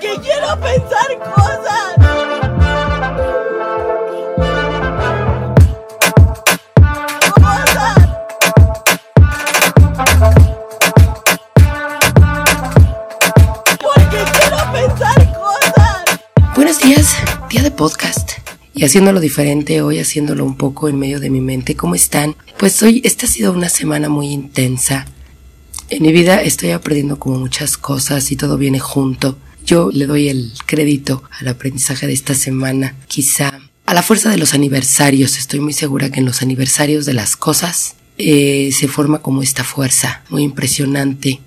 Porque quiero pensar cosas. Buenos días, día de podcast. Y haciéndolo diferente, hoy haciéndolo un poco en medio de mi mente. ¿Cómo están? Pues hoy, esta ha sido una semana muy intensa. En mi vida estoy aprendiendo como muchas cosas y todo viene junto. Yo le doy el crédito al aprendizaje de esta semana, quizá a la fuerza de los aniversarios. Estoy muy segura que en los aniversarios de las cosas eh, se forma como esta fuerza muy impresionante,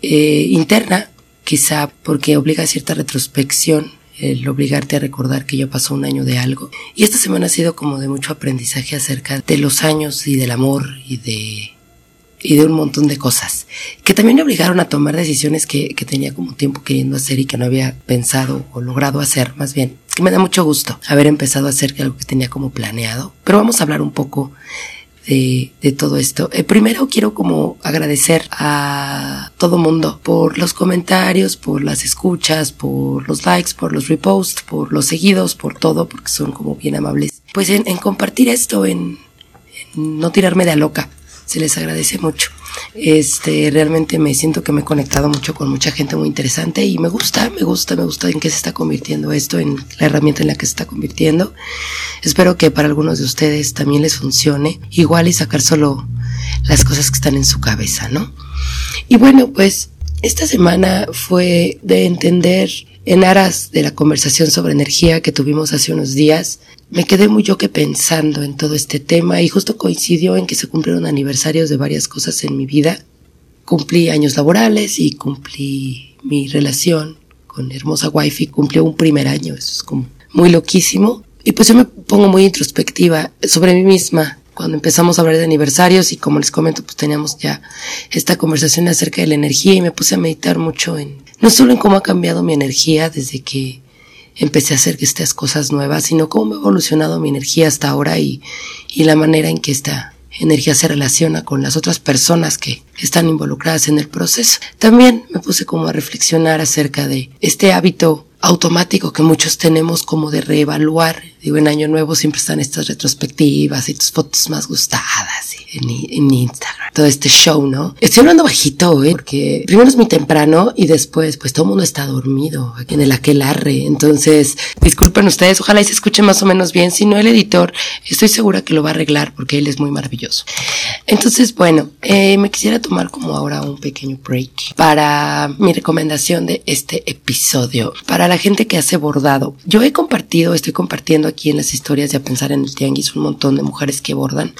eh, interna, quizá porque obliga a cierta retrospección el obligarte a recordar que ya pasó un año de algo. Y esta semana ha sido como de mucho aprendizaje acerca de los años y del amor y de y de un montón de cosas que también me obligaron a tomar decisiones que, que tenía como tiempo queriendo hacer y que no había pensado o logrado hacer, más bien, que me da mucho gusto haber empezado a hacer algo que tenía como planeado. Pero vamos a hablar un poco de, de todo esto. Eh, primero quiero como agradecer a todo mundo por los comentarios, por las escuchas, por los likes, por los reposts, por los seguidos, por todo, porque son como bien amables. Pues en, compartir esto, en, en no tirarme de a loca se les agradece mucho. Este, realmente me siento que me he conectado mucho con mucha gente muy interesante y me gusta, me gusta, me gusta en qué se está convirtiendo esto, en la herramienta en la que se está convirtiendo. Espero que para algunos de ustedes también les funcione, igual y sacar solo las cosas que están en su cabeza, ¿no? Y bueno, pues esta semana fue de entender en aras de la conversación sobre energía que tuvimos hace unos días, me quedé muy yo que pensando en todo este tema y justo coincidió en que se cumplieron aniversarios de varias cosas en mi vida. Cumplí años laborales y cumplí mi relación con hermosa wifi, cumplió un primer año, eso es como muy loquísimo. Y pues yo me pongo muy introspectiva sobre mí misma cuando empezamos a hablar de aniversarios y como les comento, pues teníamos ya esta conversación acerca de la energía y me puse a meditar mucho en, no solo en cómo ha cambiado mi energía desde que empecé a hacer estas cosas nuevas, sino cómo ha evolucionado mi energía hasta ahora y, y la manera en que esta energía se relaciona con las otras personas que están involucradas en el proceso. También me puse como a reflexionar acerca de este hábito automático que muchos tenemos como de reevaluar. Digo, en Año Nuevo siempre están estas retrospectivas y tus fotos más gustadas y en, en, Instagram. Todo este show, ¿no? Estoy hablando bajito, hoy Porque primero es muy temprano y después, pues todo el mundo está dormido aquí en el aquelarre. Entonces, disculpen ustedes, ojalá y se escuche más o menos bien. Si no, el editor, estoy segura que lo va a arreglar porque él es muy maravilloso. Entonces, bueno, eh, me quisiera tomar como ahora un pequeño break para mi recomendación de este episodio. Para la gente que hace bordado. Yo he compartido, estoy compartiendo aquí en las historias de a pensar en el tianguis un montón de mujeres que bordan.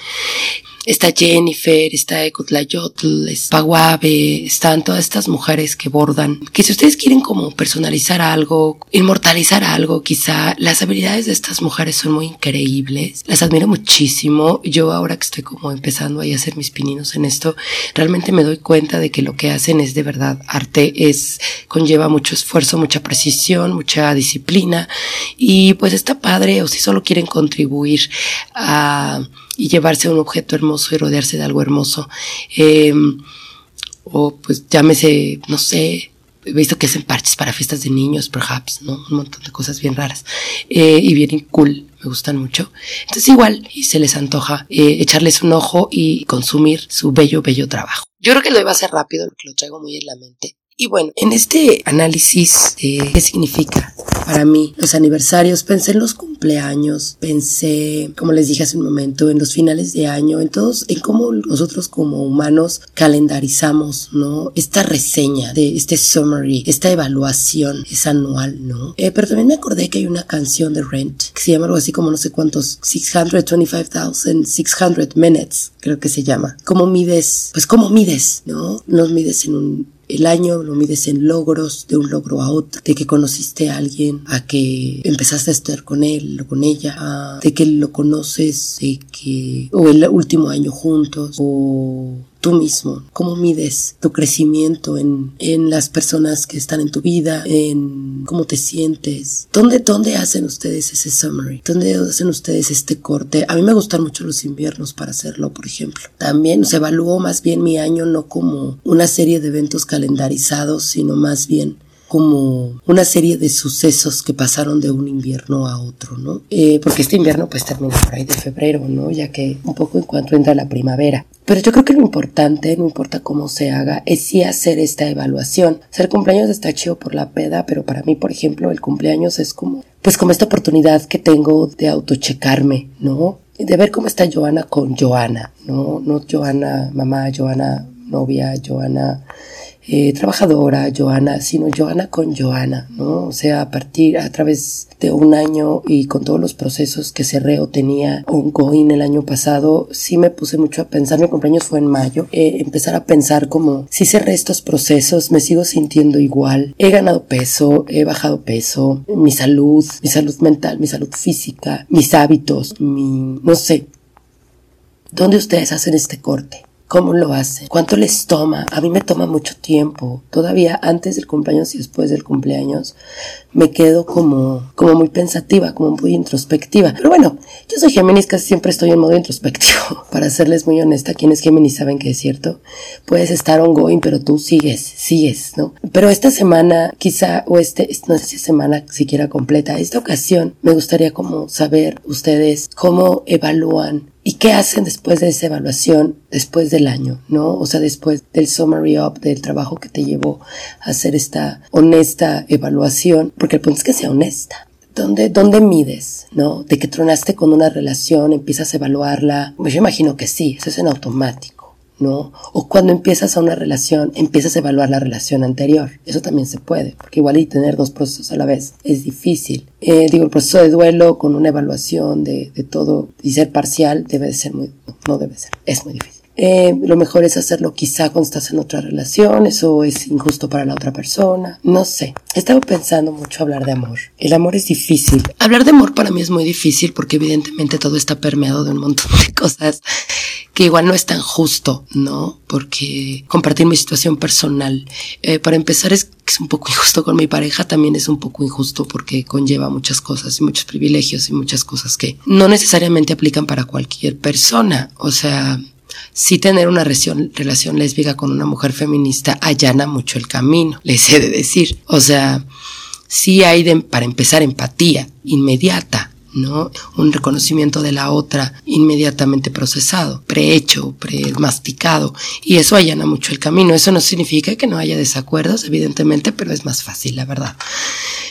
Está Jennifer, está Ecotlayotl, está Guave, están todas estas mujeres que bordan. Que si ustedes quieren como personalizar algo, inmortalizar algo, quizá las habilidades de estas mujeres son muy increíbles. Las admiro muchísimo. Yo ahora que estoy como empezando ahí a hacer mis pininos en esto, realmente me doy cuenta de que lo que hacen es de verdad arte, es, conlleva mucho esfuerzo, mucha precisión, mucha disciplina y pues está padre o si solo quieren contribuir a y llevarse un objeto hermoso y rodearse de algo hermoso. Eh, o pues llámese, no sé, he visto que hacen parches para fiestas de niños, perhaps, ¿no? Un montón de cosas bien raras eh, y bien cool, me gustan mucho. Entonces igual, y se les antoja eh, echarles un ojo y consumir su bello, bello trabajo. Yo creo que lo iba a hacer rápido porque lo traigo muy en la mente. Y bueno, en este análisis de qué significa para mí los aniversarios, pensé en los cumpleaños, pensé, como les dije hace un momento, en los finales de año, en todos, en cómo nosotros como humanos calendarizamos, ¿no? Esta reseña de este summary, esta evaluación es anual, ¿no? Eh, pero también me acordé que hay una canción de Rent que se llama algo así como no sé cuántos, 625,600 minutes, creo que se llama. ¿Cómo mides? Pues cómo mides, ¿no? Nos mides en un el año lo mides en logros, de un logro a otro, de que conociste a alguien, a que empezaste a estar con él o con ella, a, de que lo conoces, de que, o el último año juntos, o tú mismo, cómo mides tu crecimiento en, en las personas que están en tu vida, en cómo te sientes, ¿Dónde, dónde hacen ustedes ese summary, dónde hacen ustedes este corte. A mí me gustan mucho los inviernos para hacerlo, por ejemplo. También se evaluó más bien mi año no como una serie de eventos calendarizados, sino más bien como una serie de sucesos que pasaron de un invierno a otro, ¿no? Eh, porque este invierno pues termina por ahí de febrero, ¿no? Ya que un poco en cuanto entra la primavera. Pero yo creo que lo importante, no importa cómo se haga, es sí hacer esta evaluación. Ser cumpleaños está chido por la peda, pero para mí, por ejemplo, el cumpleaños es como, pues como esta oportunidad que tengo de autochecarme, ¿no? De ver cómo está Joana con Joana, ¿no? No Joana mamá, Joana novia, Joana eh, trabajadora, Joana, sino Joana con Joana, ¿no? O sea, a partir, a través de un año y con todos los procesos que Cerreo tenía ongoing el año pasado, sí me puse mucho a pensar, mi cumpleaños fue en mayo, eh, empezar a pensar como, si cerré estos procesos, me sigo sintiendo igual, he ganado peso, he bajado peso, mi salud, mi salud mental, mi salud física, mis hábitos, mi, no sé, ¿dónde ustedes hacen este corte? Cómo lo hacen, cuánto les toma. A mí me toma mucho tiempo. Todavía antes del cumpleaños y después del cumpleaños me quedo como, como muy pensativa, como muy introspectiva. Pero bueno, yo soy Géminis, casi siempre estoy en modo introspectivo. Para serles muy honesta, quienes Géminis saben que es cierto. Puedes estar ongoing, pero tú sigues, sigues, ¿no? Pero esta semana, quizá, o este, no sé si semana siquiera completa, esta ocasión, me gustaría como saber ustedes cómo evalúan ¿Y qué hacen después de esa evaluación, después del año, no? O sea, después del summary up, del trabajo que te llevó a hacer esta honesta evaluación, porque el punto es que sea honesta. ¿Dónde, ¿Dónde mides, no? De que tronaste con una relación, empiezas a evaluarla. Pues yo imagino que sí, eso es en automático. ¿No? O cuando empiezas a una relación, empiezas a evaluar la relación anterior. Eso también se puede, porque igual y tener dos procesos a la vez es difícil. Eh, digo, el proceso de duelo con una evaluación de, de todo y ser parcial debe de ser muy, no, debe ser, es muy difícil. Eh, lo mejor es hacerlo quizá cuando estás en otra relación, eso es injusto para la otra persona, no sé. He estado pensando mucho hablar de amor. El amor es difícil. Hablar de amor para mí es muy difícil porque evidentemente todo está permeado de un montón de cosas que igual no es tan justo, ¿no? Porque compartir mi situación personal, eh, para empezar es, es un poco injusto con mi pareja, también es un poco injusto porque conlleva muchas cosas y muchos privilegios y muchas cosas que no necesariamente aplican para cualquier persona. O sea, si tener una relación, lésbica con una mujer feminista allana mucho el camino, les he de decir. O sea, sí hay para empezar empatía inmediata, ¿no? Un reconocimiento de la otra inmediatamente procesado, prehecho, premasticado, y eso allana mucho el camino. Eso no significa que no haya desacuerdos, evidentemente, pero es más fácil, la verdad.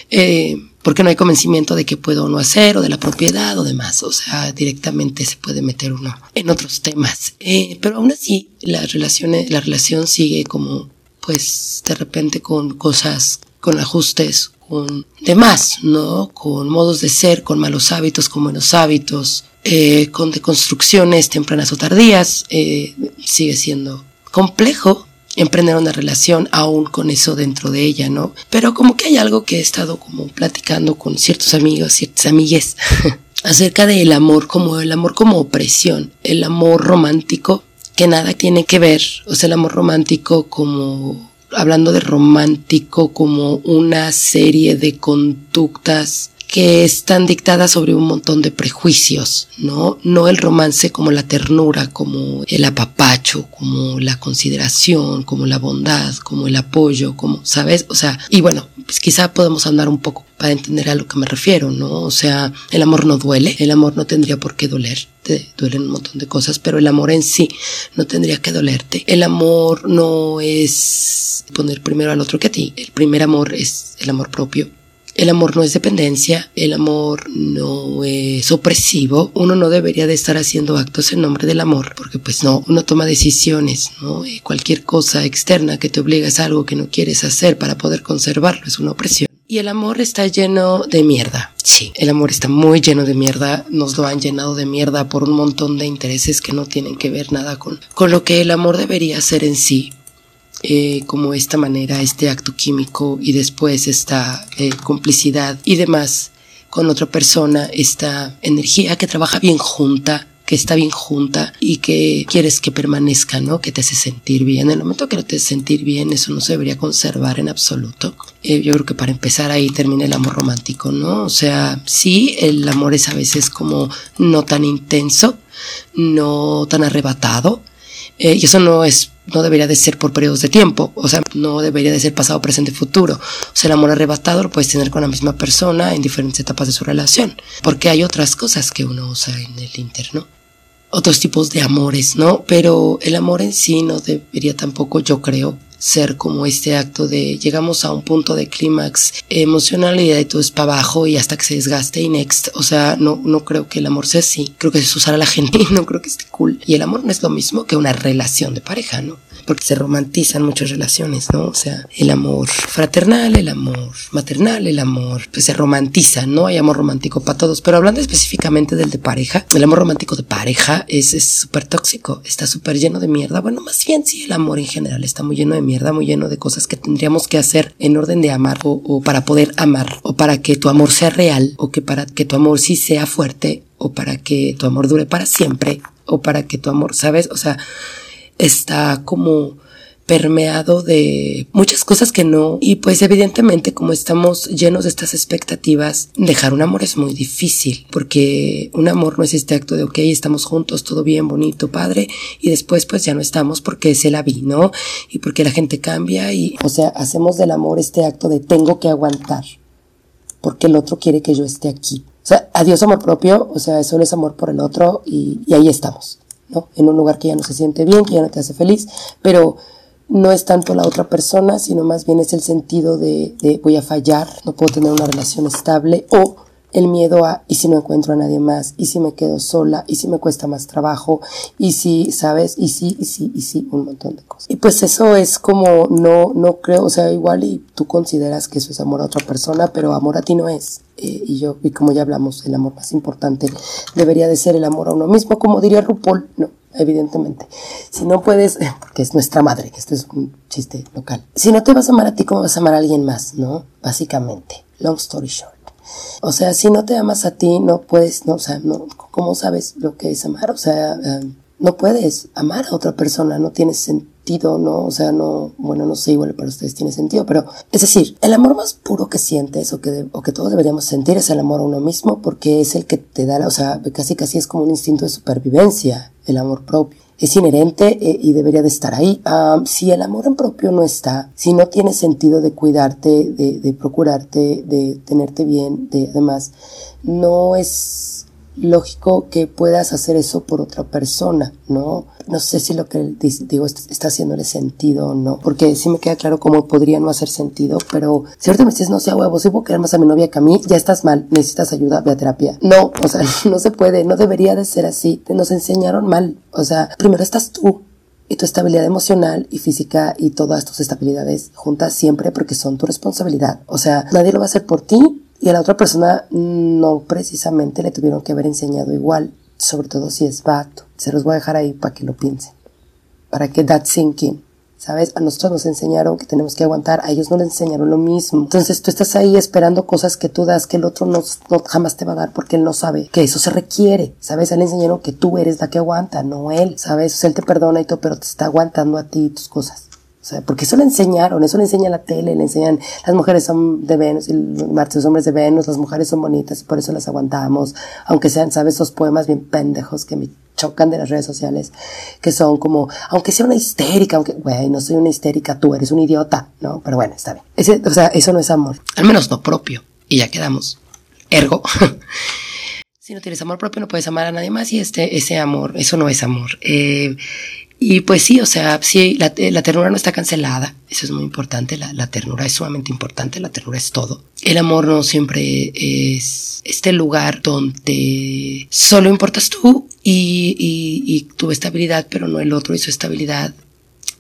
Eh, porque no hay convencimiento de que puedo o no hacer, o de la propiedad o demás. O sea, directamente se puede meter uno en otros temas. Eh, pero aún así, la relación, la relación sigue como, pues, de repente con cosas, con ajustes, con demás, ¿no? Con modos de ser, con malos hábitos, con buenos hábitos, eh, con deconstrucciones tempranas o tardías, eh, sigue siendo complejo emprender una relación aún con eso dentro de ella, ¿no? Pero como que hay algo que he estado como platicando con ciertos amigos, ciertas amigues, acerca del amor como el amor como opresión, el amor romántico que nada tiene que ver, o sea, el amor romántico como hablando de romántico como una serie de conductas que están dictadas sobre un montón de prejuicios, ¿no? No el romance como la ternura, como el apapacho, como la consideración, como la bondad, como el apoyo, como, ¿sabes? O sea, y bueno, pues quizá podemos andar un poco para entender a lo que me refiero, ¿no? O sea, el amor no duele, el amor no tendría por qué doler, te duelen un montón de cosas, pero el amor en sí no tendría que dolerte. El amor no es poner primero al otro que a ti, el primer amor es el amor propio el amor no es dependencia, el amor no es opresivo, uno no debería de estar haciendo actos en nombre del amor, porque pues no, uno toma decisiones, ¿no? Cualquier cosa externa que te obliga a algo que no quieres hacer para poder conservarlo es una opresión. Y el amor está lleno de mierda. Sí, el amor está muy lleno de mierda. Nos lo han llenado de mierda por un montón de intereses que no tienen que ver nada con, con lo que el amor debería ser en sí. Eh, como esta manera, este acto químico y después esta eh, complicidad y demás con otra persona, esta energía que trabaja bien junta, que está bien junta y que quieres que permanezca, ¿no? Que te hace sentir bien. En el momento que no te hace sentir bien, eso no se debería conservar en absoluto. Eh, yo creo que para empezar ahí termina el amor romántico, ¿no? O sea, sí, el amor es a veces como no tan intenso, no tan arrebatado, Eh, y eso no es no debería de ser por periodos de tiempo, o sea, no debería de ser pasado, presente, futuro. O sea, el amor arrebatado lo puedes tener con la misma persona en diferentes etapas de su relación, porque hay otras cosas que uno usa en el interno. Otros tipos de amores, ¿no? Pero el amor en sí no debería tampoco, yo creo, ser como este acto de llegamos a un punto de clímax emocional y de todo es para abajo y hasta que se desgaste y next. O sea, no, no creo que el amor sea así. Creo que es usar a la gente y no creo que esté cool. Y el amor no es lo mismo que una relación de pareja, ¿no? Porque se romantizan muchas relaciones, ¿no? O sea, el amor fraternal, el amor maternal, el amor, pues se romantiza, ¿no? Hay amor romántico para todos. Pero hablando específicamente del de pareja, el amor romántico de pareja es súper tóxico, está súper lleno de mierda. Bueno, más bien sí, el amor en general está muy lleno de mierda, muy lleno de cosas que tendríamos que hacer en orden de amar o, o para poder amar o para que tu amor sea real o que para que tu amor sí sea fuerte o para que tu amor dure para siempre o para que tu amor, ¿sabes? O sea, está como permeado de muchas cosas que no. Y pues evidentemente como estamos llenos de estas expectativas, dejar un amor es muy difícil, porque un amor no es este acto de, ok, estamos juntos, todo bien, bonito, padre, y después pues ya no estamos porque se la vi, ¿no? Y porque la gente cambia y, o sea, hacemos del amor este acto de tengo que aguantar, porque el otro quiere que yo esté aquí. O sea, adiós amor propio, o sea, solo es amor por el otro y, y ahí estamos, ¿no? En un lugar que ya no se siente bien, que ya no te hace feliz, pero no es tanto la otra persona, sino más bien es el sentido de, de, voy a fallar, no puedo tener una relación estable o el miedo a y si no encuentro a nadie más, y si me quedo sola, y si me cuesta más trabajo, y si, ¿sabes? Y si, y si, y si, un montón de cosas. Y pues eso es como, no, no creo, o sea, igual y tú consideras que eso es amor a otra persona, pero amor a ti no es. Eh, y yo, y como ya hablamos, el amor más importante debería de ser el amor a uno mismo, como diría RuPaul, no, evidentemente. Si no puedes, que es nuestra madre, que esto es un chiste local. Si no te vas a amar a ti, ¿cómo vas a amar a alguien más? ¿No? Básicamente. Long story short. O sea, si no te amas a ti, no puedes, no, o sea, no, ¿cómo sabes lo que es amar? O sea, um, no puedes amar a otra persona, no tiene sentido, ¿no? O sea, no, bueno, no sé, igual para ustedes tiene sentido, pero es decir, el amor más puro que sientes o que, de, o que todos deberíamos sentir es el amor a uno mismo porque es el que te da, o sea, casi casi es como un instinto de supervivencia, el amor propio es inherente eh, y debería de estar ahí. Um, si el amor en propio no está, si no tiene sentido de cuidarte, de, de procurarte, de tenerte bien, de además, no es lógico que puedas hacer eso por otra persona, ¿no? No sé si lo que digo está haciéndole sentido o no, porque sí me queda claro cómo podría no hacer sentido, pero si ahorita me dices, no sea huevo, si puedo querer más a mi novia que a mí, ya estás mal, necesitas ayuda, ve a terapia. No, o sea, no se puede, no debería de ser así, nos enseñaron mal, o sea, primero estás tú, y tu estabilidad emocional y física y todas tus estabilidades juntas siempre porque son tu responsabilidad. O sea, nadie lo va a hacer por ti y a la otra persona no precisamente le tuvieron que haber enseñado igual, sobre todo si es vato. Se los voy a dejar ahí para que lo piensen, para que that sinking. ¿Sabes? A nosotros nos enseñaron que tenemos que aguantar, a ellos no les enseñaron lo mismo. Entonces tú estás ahí esperando cosas que tú das que el otro no, no jamás te va a dar porque él no sabe que eso se requiere. ¿Sabes? A él le enseñaron que tú eres la que aguanta, no él. ¿Sabes? Él te perdona y todo, pero te está aguantando a ti tus cosas. O sea, porque eso le enseñaron, eso le enseña la tele, le enseñan, las mujeres son de Venus y los hombres de Venus, las mujeres son bonitas y por eso las aguantamos, aunque sean, ¿sabes? Esos poemas bien pendejos que me chocan de las redes sociales, que son como, aunque sea una histérica, aunque, güey, no soy una histérica, tú eres un idiota, ¿no? Pero bueno, está bien. Ese, o sea, eso no es amor. Al menos no propio. Y ya quedamos. Ergo. si no tienes amor propio, no puedes amar a nadie más y este, ese amor, eso no es amor. Eh, y pues sí, o sea, sí, la, la, ternura no está cancelada, eso es muy importante, la, ternura es sumamente importante, la ternura es todo. El amor no siempre es este lugar donde solo importas tú y, y, y tu estabilidad, pero no el otro y su estabilidad.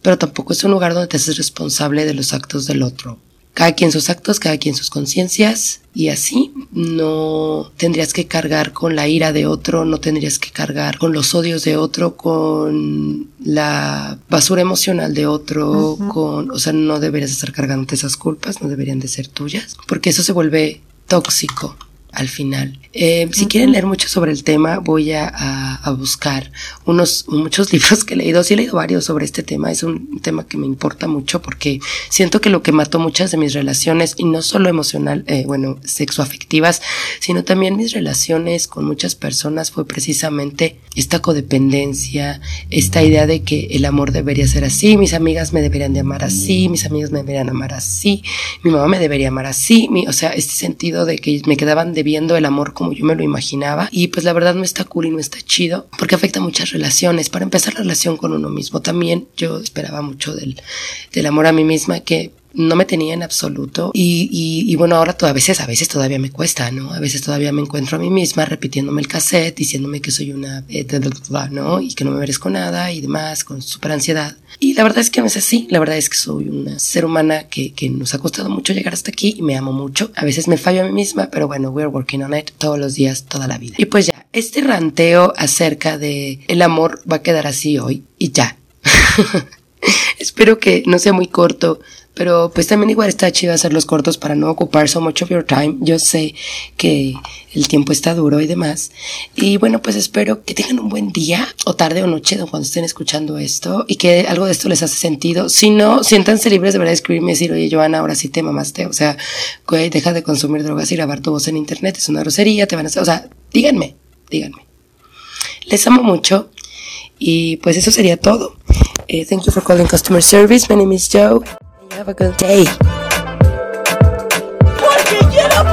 Pero tampoco es un lugar donde te haces responsable de los actos del otro cada quien sus actos, cada quien sus conciencias y así no tendrías que cargar con la ira de otro, no tendrías que cargar con los odios de otro, con la basura emocional de otro, uh -huh. con, o sea, no deberías estar cargándote esas culpas, no deberían de ser tuyas, porque eso se vuelve tóxico. Al final. Eh, si quieren leer mucho sobre el tema, voy a, a, buscar unos muchos libros que he leído. Sí he leído varios sobre este tema. Es un tema que me importa mucho porque siento que lo que mató muchas de mis relaciones, y no solo emocional, eh, bueno, sexoafectivas, sino también mis relaciones con muchas personas fue precisamente esta codependencia, esta idea de que el amor debería ser así, mis amigas me deberían de amar así, mis amigos me deberían amar así, mi mamá me debería amar así, mi, o sea, este sentido de que me quedaban debiendo el amor como yo me lo imaginaba y pues la verdad no está cool y no está chido porque afecta muchas relaciones. Para empezar la relación con uno mismo también yo esperaba mucho del, del amor a mí misma que no me tenía en absoluto y, y, y, bueno, ahora a veces, a veces todavía me cuesta, ¿no? A veces todavía me encuentro a mí misma repitiéndome el cassette, diciéndome que soy una, ¿no? Y que no me merezco nada y demás, con súper ansiedad. Y la verdad es que no es así, la verdad es que soy una ser humana que, que nos ha costado mucho llegar hasta aquí y me amo mucho. A veces me fallo a mí misma, pero bueno, we're working on it todos los días, toda la vida. Y pues ya, este ranteo acerca de el amor va a quedar así hoy y ya. Espero que no sea muy corto, pero pues también igual está chido hacerlos cortos para no ocupar so much of your time. Yo sé que el tiempo está duro y demás. Y bueno, pues espero que tengan un buen día o tarde o noche cuando estén escuchando esto y que algo de esto les hace sentido. Si no, siéntanse libres de verdad escribirme y decir, oye, Joana, ahora sí te mamaste. O sea, güey, deja de consumir drogas y grabar tu voz en internet. Es una grosería, te van a hacer, o sea, díganme, díganme. Les amo mucho y pues eso sería todo. Uh, thank you for calling customer service. My name is Joe. Have a good day. Get up